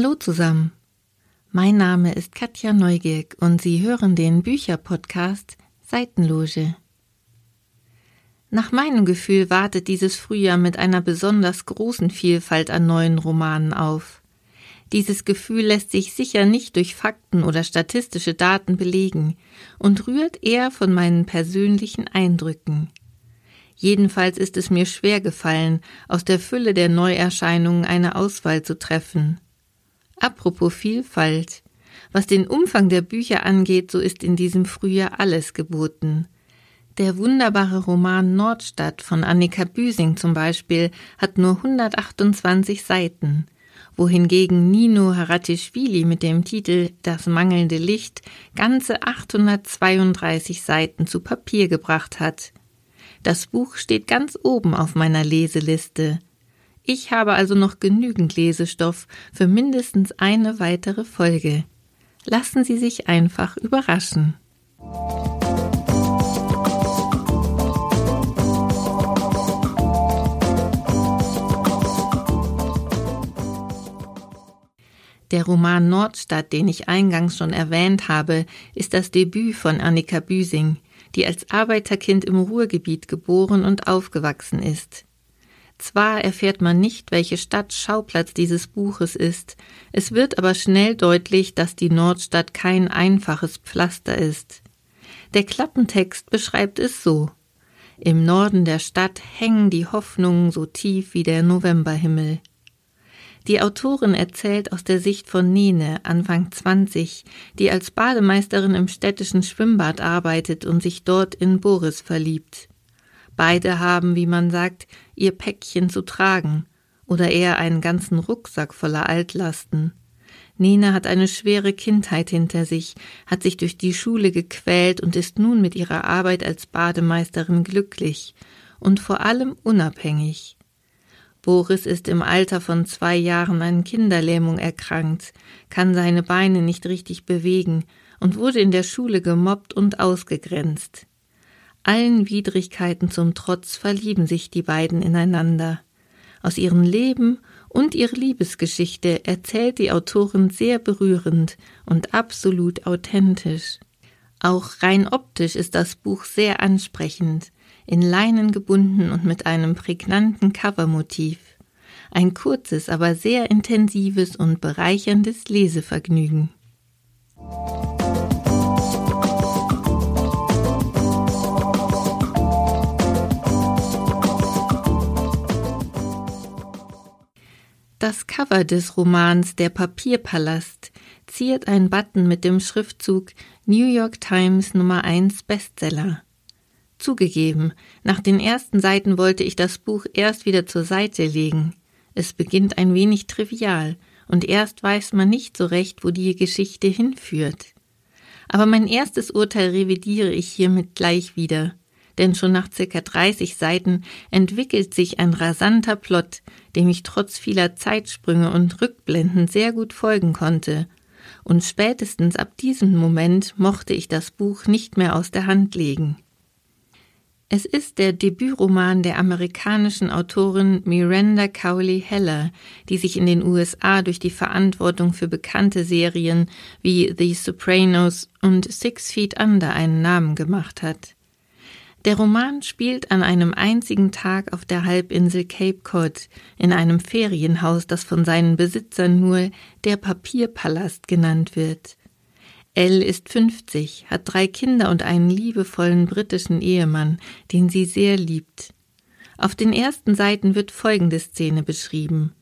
Hallo zusammen. Mein Name ist Katja Neugierk und Sie hören den Bücherpodcast Seitenloge. Nach meinem Gefühl wartet dieses Frühjahr mit einer besonders großen Vielfalt an neuen Romanen auf. Dieses Gefühl lässt sich sicher nicht durch Fakten oder statistische Daten belegen und rührt eher von meinen persönlichen Eindrücken. Jedenfalls ist es mir schwer gefallen, aus der Fülle der Neuerscheinungen eine Auswahl zu treffen. Apropos Vielfalt. Was den Umfang der Bücher angeht, so ist in diesem Frühjahr alles geboten. Der wunderbare Roman Nordstadt von Annika Büsing zum Beispiel hat nur 128 Seiten, wohingegen Nino Haratischvili mit dem Titel Das mangelnde Licht ganze 832 Seiten zu Papier gebracht hat. Das Buch steht ganz oben auf meiner Leseliste. Ich habe also noch genügend Lesestoff für mindestens eine weitere Folge. Lassen Sie sich einfach überraschen. Der Roman Nordstadt, den ich eingangs schon erwähnt habe, ist das Debüt von Annika Büsing, die als Arbeiterkind im Ruhrgebiet geboren und aufgewachsen ist. Zwar erfährt man nicht, welche Stadt Schauplatz dieses Buches ist, es wird aber schnell deutlich, dass die Nordstadt kein einfaches Pflaster ist. Der Klappentext beschreibt es so Im Norden der Stadt hängen die Hoffnungen so tief wie der Novemberhimmel. Die Autorin erzählt aus der Sicht von Nene, Anfang 20, die als Bademeisterin im städtischen Schwimmbad arbeitet und sich dort in Boris verliebt. Beide haben, wie man sagt, ihr Päckchen zu tragen oder eher einen ganzen Rucksack voller Altlasten. Nina hat eine schwere Kindheit hinter sich, hat sich durch die Schule gequält und ist nun mit ihrer Arbeit als Bademeisterin glücklich und vor allem unabhängig. Boris ist im Alter von zwei Jahren an Kinderlähmung erkrankt, kann seine Beine nicht richtig bewegen und wurde in der Schule gemobbt und ausgegrenzt. Allen Widrigkeiten zum Trotz verlieben sich die beiden ineinander. Aus ihrem Leben und ihrer Liebesgeschichte erzählt die Autorin sehr berührend und absolut authentisch. Auch rein optisch ist das Buch sehr ansprechend, in Leinen gebunden und mit einem prägnanten Covermotiv. Ein kurzes, aber sehr intensives und bereicherndes Lesevergnügen. Das Cover des Romans Der Papierpalast ziert ein Button mit dem Schriftzug New York Times Nummer 1 Bestseller. Zugegeben, nach den ersten Seiten wollte ich das Buch erst wieder zur Seite legen. Es beginnt ein wenig trivial, und erst weiß man nicht so recht, wo die Geschichte hinführt. Aber mein erstes Urteil revidiere ich hiermit gleich wieder denn schon nach circa 30 Seiten entwickelt sich ein rasanter Plot, dem ich trotz vieler Zeitsprünge und Rückblenden sehr gut folgen konnte. Und spätestens ab diesem Moment mochte ich das Buch nicht mehr aus der Hand legen. Es ist der Debütroman der amerikanischen Autorin Miranda Cowley Heller, die sich in den USA durch die Verantwortung für bekannte Serien wie The Sopranos und Six Feet Under einen Namen gemacht hat. Der Roman spielt an einem einzigen Tag auf der Halbinsel Cape Cod in einem Ferienhaus, das von seinen Besitzern nur der Papierpalast genannt wird. Elle ist 50, hat drei Kinder und einen liebevollen britischen Ehemann, den sie sehr liebt. Auf den ersten Seiten wird folgende Szene beschrieben.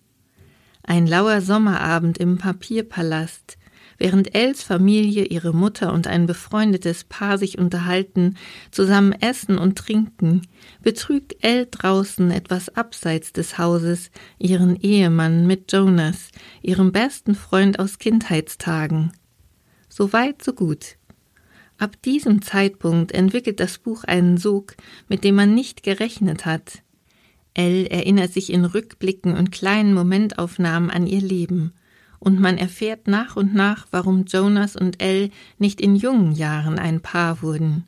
Ein lauer Sommerabend im Papierpalast, Während Els Familie, ihre Mutter und ein befreundetes Paar sich unterhalten, zusammen essen und trinken, betrügt Elle draußen etwas abseits des Hauses ihren Ehemann mit Jonas, ihrem besten Freund aus Kindheitstagen. So weit, so gut. Ab diesem Zeitpunkt entwickelt das Buch einen Sog, mit dem man nicht gerechnet hat. Elle erinnert sich in Rückblicken und kleinen Momentaufnahmen an ihr Leben – und man erfährt nach und nach, warum Jonas und Elle nicht in jungen Jahren ein Paar wurden.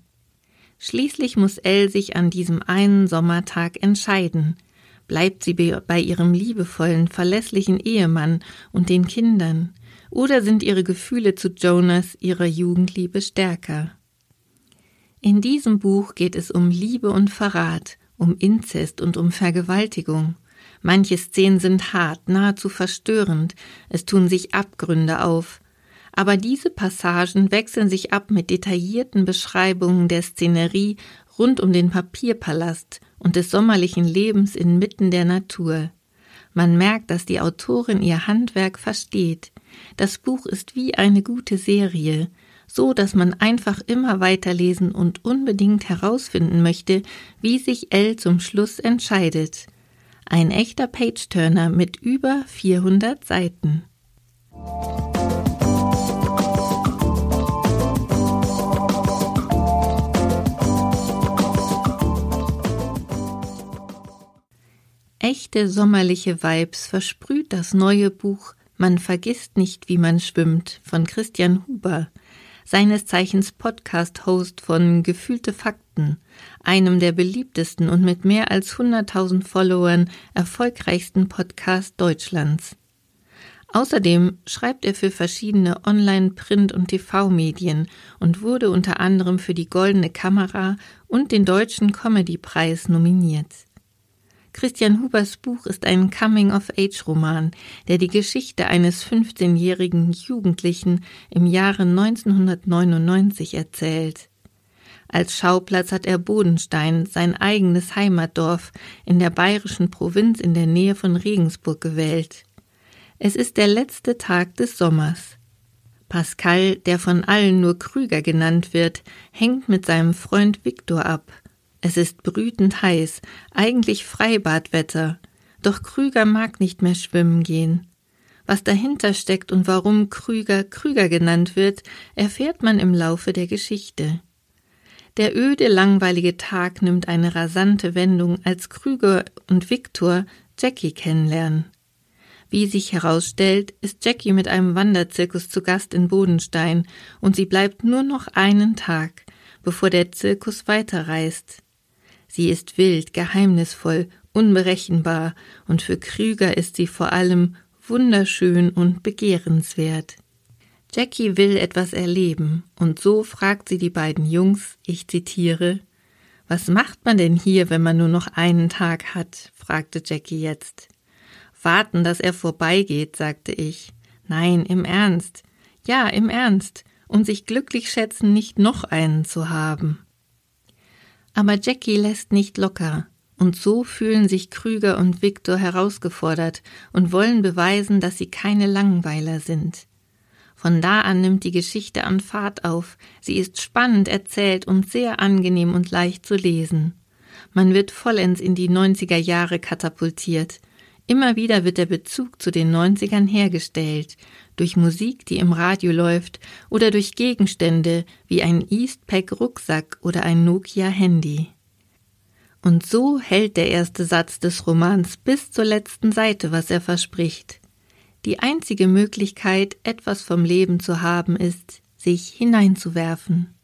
Schließlich muss Elle sich an diesem einen Sommertag entscheiden. Bleibt sie bei ihrem liebevollen, verlässlichen Ehemann und den Kindern? Oder sind ihre Gefühle zu Jonas, ihrer Jugendliebe, stärker? In diesem Buch geht es um Liebe und Verrat, um Inzest und um Vergewaltigung. Manche Szenen sind hart, nahezu verstörend, es tun sich Abgründe auf. Aber diese Passagen wechseln sich ab mit detaillierten Beschreibungen der Szenerie rund um den Papierpalast und des sommerlichen Lebens inmitten der Natur. Man merkt, dass die Autorin ihr Handwerk versteht. Das Buch ist wie eine gute Serie, so dass man einfach immer weiterlesen und unbedingt herausfinden möchte, wie sich L zum Schluss entscheidet. Ein echter Page-Turner mit über 400 Seiten. Echte sommerliche Vibes versprüht das neue Buch Man vergisst nicht, wie man schwimmt von Christian Huber seines Zeichens Podcast-Host von Gefühlte Fakten, einem der beliebtesten und mit mehr als 100.000 Followern erfolgreichsten Podcasts Deutschlands. Außerdem schreibt er für verschiedene Online-, Print- und TV-Medien und wurde unter anderem für die Goldene Kamera und den Deutschen Comedy-Preis nominiert. Christian Hubers Buch ist ein Coming-of-Age-Roman, der die Geschichte eines 15-jährigen Jugendlichen im Jahre 1999 erzählt. Als Schauplatz hat er Bodenstein, sein eigenes Heimatdorf in der bayerischen Provinz in der Nähe von Regensburg gewählt. Es ist der letzte Tag des Sommers. Pascal, der von allen nur Krüger genannt wird, hängt mit seinem Freund Viktor ab – es ist brütend heiß, eigentlich Freibadwetter, doch Krüger mag nicht mehr schwimmen gehen. Was dahinter steckt und warum Krüger Krüger genannt wird, erfährt man im Laufe der Geschichte. Der öde, langweilige Tag nimmt eine rasante Wendung, als Krüger und Viktor Jackie kennenlernen. Wie sich herausstellt, ist Jackie mit einem Wanderzirkus zu Gast in Bodenstein und sie bleibt nur noch einen Tag, bevor der Zirkus weiterreist. Sie ist wild, geheimnisvoll, unberechenbar, und für Krüger ist sie vor allem wunderschön und begehrenswert. Jackie will etwas erleben, und so fragt sie die beiden Jungs, ich zitiere, Was macht man denn hier, wenn man nur noch einen Tag hat? fragte Jackie jetzt. Warten, dass er vorbeigeht, sagte ich. Nein, im Ernst. Ja, im Ernst. Und sich glücklich schätzen, nicht noch einen zu haben. Aber Jackie lässt nicht locker, und so fühlen sich Krüger und Viktor herausgefordert und wollen beweisen, dass sie keine Langweiler sind. Von da an nimmt die Geschichte an Fahrt auf, sie ist spannend erzählt und sehr angenehm und leicht zu lesen. Man wird vollends in die 90er Jahre katapultiert, Immer wieder wird der Bezug zu den 90ern hergestellt, durch Musik, die im Radio läuft, oder durch Gegenstände wie ein Eastpak Rucksack oder ein Nokia Handy. Und so hält der erste Satz des Romans bis zur letzten Seite, was er verspricht. Die einzige Möglichkeit, etwas vom Leben zu haben, ist, sich hineinzuwerfen.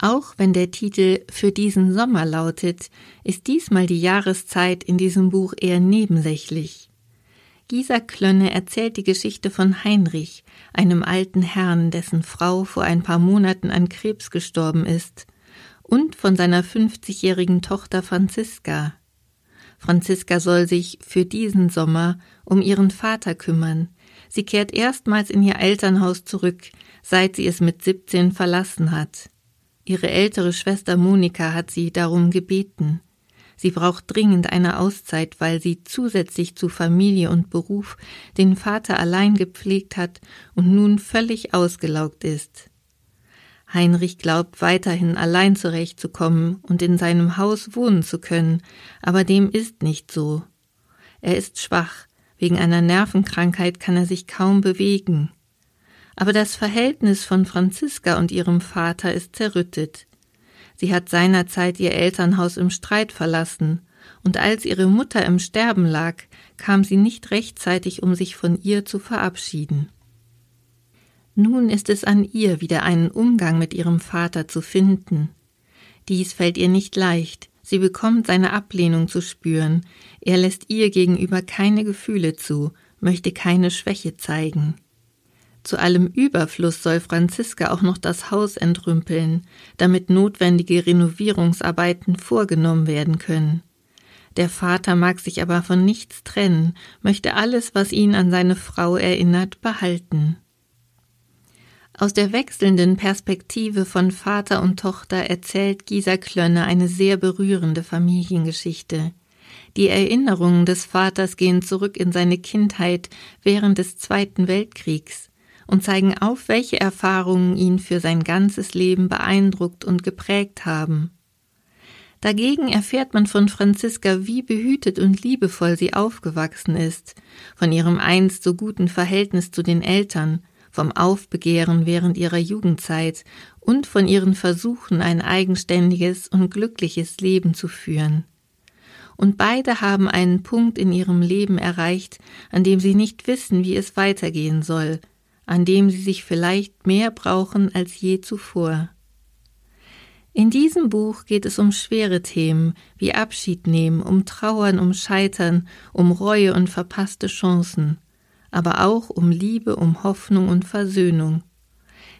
Auch wenn der Titel für diesen Sommer lautet, ist diesmal die Jahreszeit in diesem Buch eher nebensächlich. Gisa Klönne erzählt die Geschichte von Heinrich, einem alten Herrn, dessen Frau vor ein paar Monaten an Krebs gestorben ist, und von seiner 50-jährigen Tochter Franziska. Franziska soll sich für diesen Sommer um ihren Vater kümmern. Sie kehrt erstmals in ihr Elternhaus zurück, seit sie es mit 17 verlassen hat. Ihre ältere Schwester Monika hat sie darum gebeten. Sie braucht dringend eine Auszeit, weil sie zusätzlich zu Familie und Beruf den Vater allein gepflegt hat und nun völlig ausgelaugt ist. Heinrich glaubt weiterhin allein zurechtzukommen und in seinem Haus wohnen zu können, aber dem ist nicht so. Er ist schwach, wegen einer Nervenkrankheit kann er sich kaum bewegen. Aber das Verhältnis von Franziska und ihrem Vater ist zerrüttet. Sie hat seinerzeit ihr Elternhaus im Streit verlassen, und als ihre Mutter im Sterben lag, kam sie nicht rechtzeitig, um sich von ihr zu verabschieden. Nun ist es an ihr, wieder einen Umgang mit ihrem Vater zu finden. Dies fällt ihr nicht leicht, sie bekommt seine Ablehnung zu spüren, er lässt ihr gegenüber keine Gefühle zu, möchte keine Schwäche zeigen. Zu allem Überfluss soll Franziska auch noch das Haus entrümpeln, damit notwendige Renovierungsarbeiten vorgenommen werden können. Der Vater mag sich aber von nichts trennen, möchte alles, was ihn an seine Frau erinnert, behalten. Aus der wechselnden Perspektive von Vater und Tochter erzählt Gisa Klönne eine sehr berührende Familiengeschichte. Die Erinnerungen des Vaters gehen zurück in seine Kindheit während des Zweiten Weltkriegs und zeigen auf, welche Erfahrungen ihn für sein ganzes Leben beeindruckt und geprägt haben. Dagegen erfährt man von Franziska, wie behütet und liebevoll sie aufgewachsen ist, von ihrem einst so guten Verhältnis zu den Eltern, vom Aufbegehren während ihrer Jugendzeit und von ihren Versuchen, ein eigenständiges und glückliches Leben zu führen. Und beide haben einen Punkt in ihrem Leben erreicht, an dem sie nicht wissen, wie es weitergehen soll, an dem sie sich vielleicht mehr brauchen als je zuvor. In diesem Buch geht es um schwere Themen wie Abschied nehmen, um Trauern, um Scheitern, um Reue und verpasste Chancen, aber auch um Liebe, um Hoffnung und Versöhnung.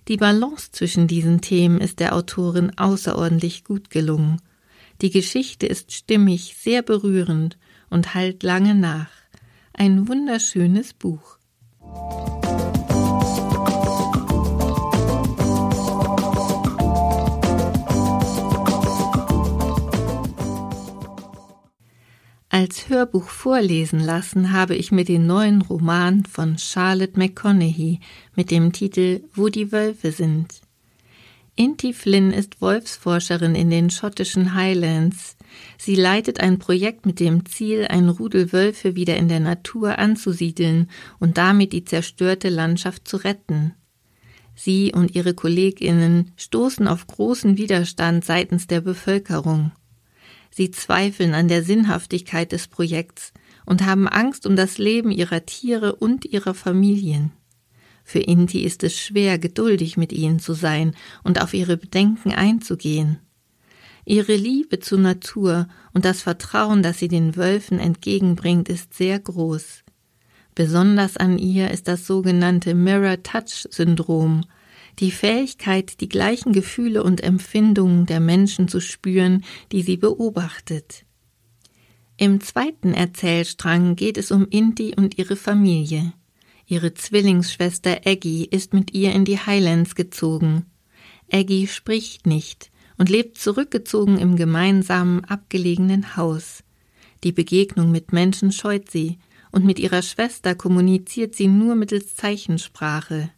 Die Balance zwischen diesen Themen ist der Autorin außerordentlich gut gelungen. Die Geschichte ist stimmig, sehr berührend und halt lange nach. Ein wunderschönes Buch. Als Hörbuch vorlesen lassen habe ich mir den neuen Roman von Charlotte McConaughey mit dem Titel Wo die Wölfe sind. Inti Flynn ist Wolfsforscherin in den schottischen Highlands. Sie leitet ein Projekt mit dem Ziel, ein Rudel Wölfe wieder in der Natur anzusiedeln und damit die zerstörte Landschaft zu retten. Sie und ihre Kolleginnen stoßen auf großen Widerstand seitens der Bevölkerung. Sie zweifeln an der Sinnhaftigkeit des Projekts und haben Angst um das Leben ihrer Tiere und ihrer Familien. Für Inti ist es schwer, geduldig mit ihnen zu sein und auf ihre Bedenken einzugehen. Ihre Liebe zur Natur und das Vertrauen, das sie den Wölfen entgegenbringt, ist sehr groß. Besonders an ihr ist das sogenannte Mirror-Touch-Syndrom, die Fähigkeit, die gleichen Gefühle und Empfindungen der Menschen zu spüren, die sie beobachtet. Im zweiten Erzählstrang geht es um Inti und ihre Familie. Ihre Zwillingsschwester Aggie ist mit ihr in die Highlands gezogen. Aggie spricht nicht und lebt zurückgezogen im gemeinsamen abgelegenen Haus. Die Begegnung mit Menschen scheut sie, und mit ihrer Schwester kommuniziert sie nur mittels Zeichensprache.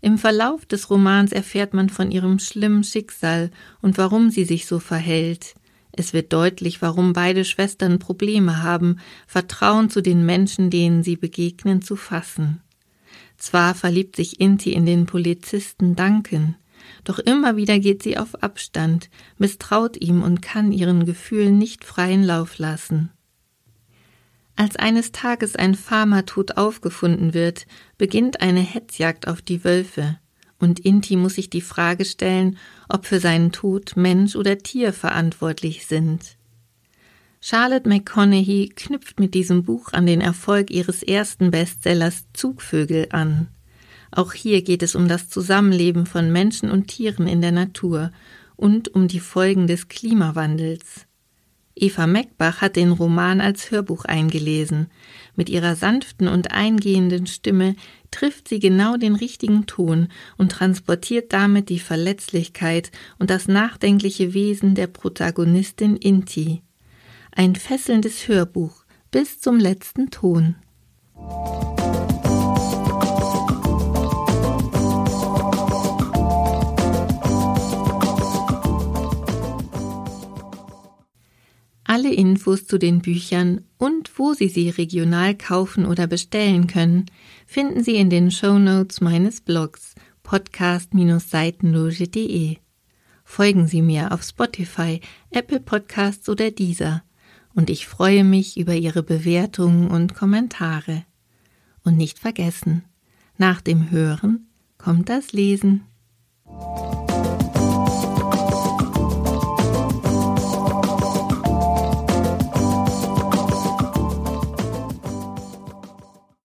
Im Verlauf des Romans erfährt man von ihrem schlimmen Schicksal und warum sie sich so verhält. Es wird deutlich, warum beide Schwestern Probleme haben, Vertrauen zu den Menschen, denen sie begegnen, zu fassen. Zwar verliebt sich Inti in den Polizisten Duncan, doch immer wieder geht sie auf Abstand, misstraut ihm und kann ihren Gefühlen nicht freien Lauf lassen. Als eines Tages ein Farmer tot aufgefunden wird, beginnt eine Hetzjagd auf die Wölfe, und Inti muss sich die Frage stellen, ob für seinen Tod Mensch oder Tier verantwortlich sind. Charlotte McConaughey knüpft mit diesem Buch an den Erfolg ihres ersten Bestsellers Zugvögel an. Auch hier geht es um das Zusammenleben von Menschen und Tieren in der Natur und um die Folgen des Klimawandels. Eva Meckbach hat den Roman als Hörbuch eingelesen. Mit ihrer sanften und eingehenden Stimme trifft sie genau den richtigen Ton und transportiert damit die Verletzlichkeit und das nachdenkliche Wesen der Protagonistin Inti. Ein fesselndes Hörbuch bis zum letzten Ton. Alle Infos zu den Büchern und wo Sie sie regional kaufen oder bestellen können, finden Sie in den Show Notes meines Blogs podcast-seitenloge.de. Folgen Sie mir auf Spotify, Apple Podcasts oder dieser und ich freue mich über Ihre Bewertungen und Kommentare. Und nicht vergessen, nach dem Hören kommt das Lesen.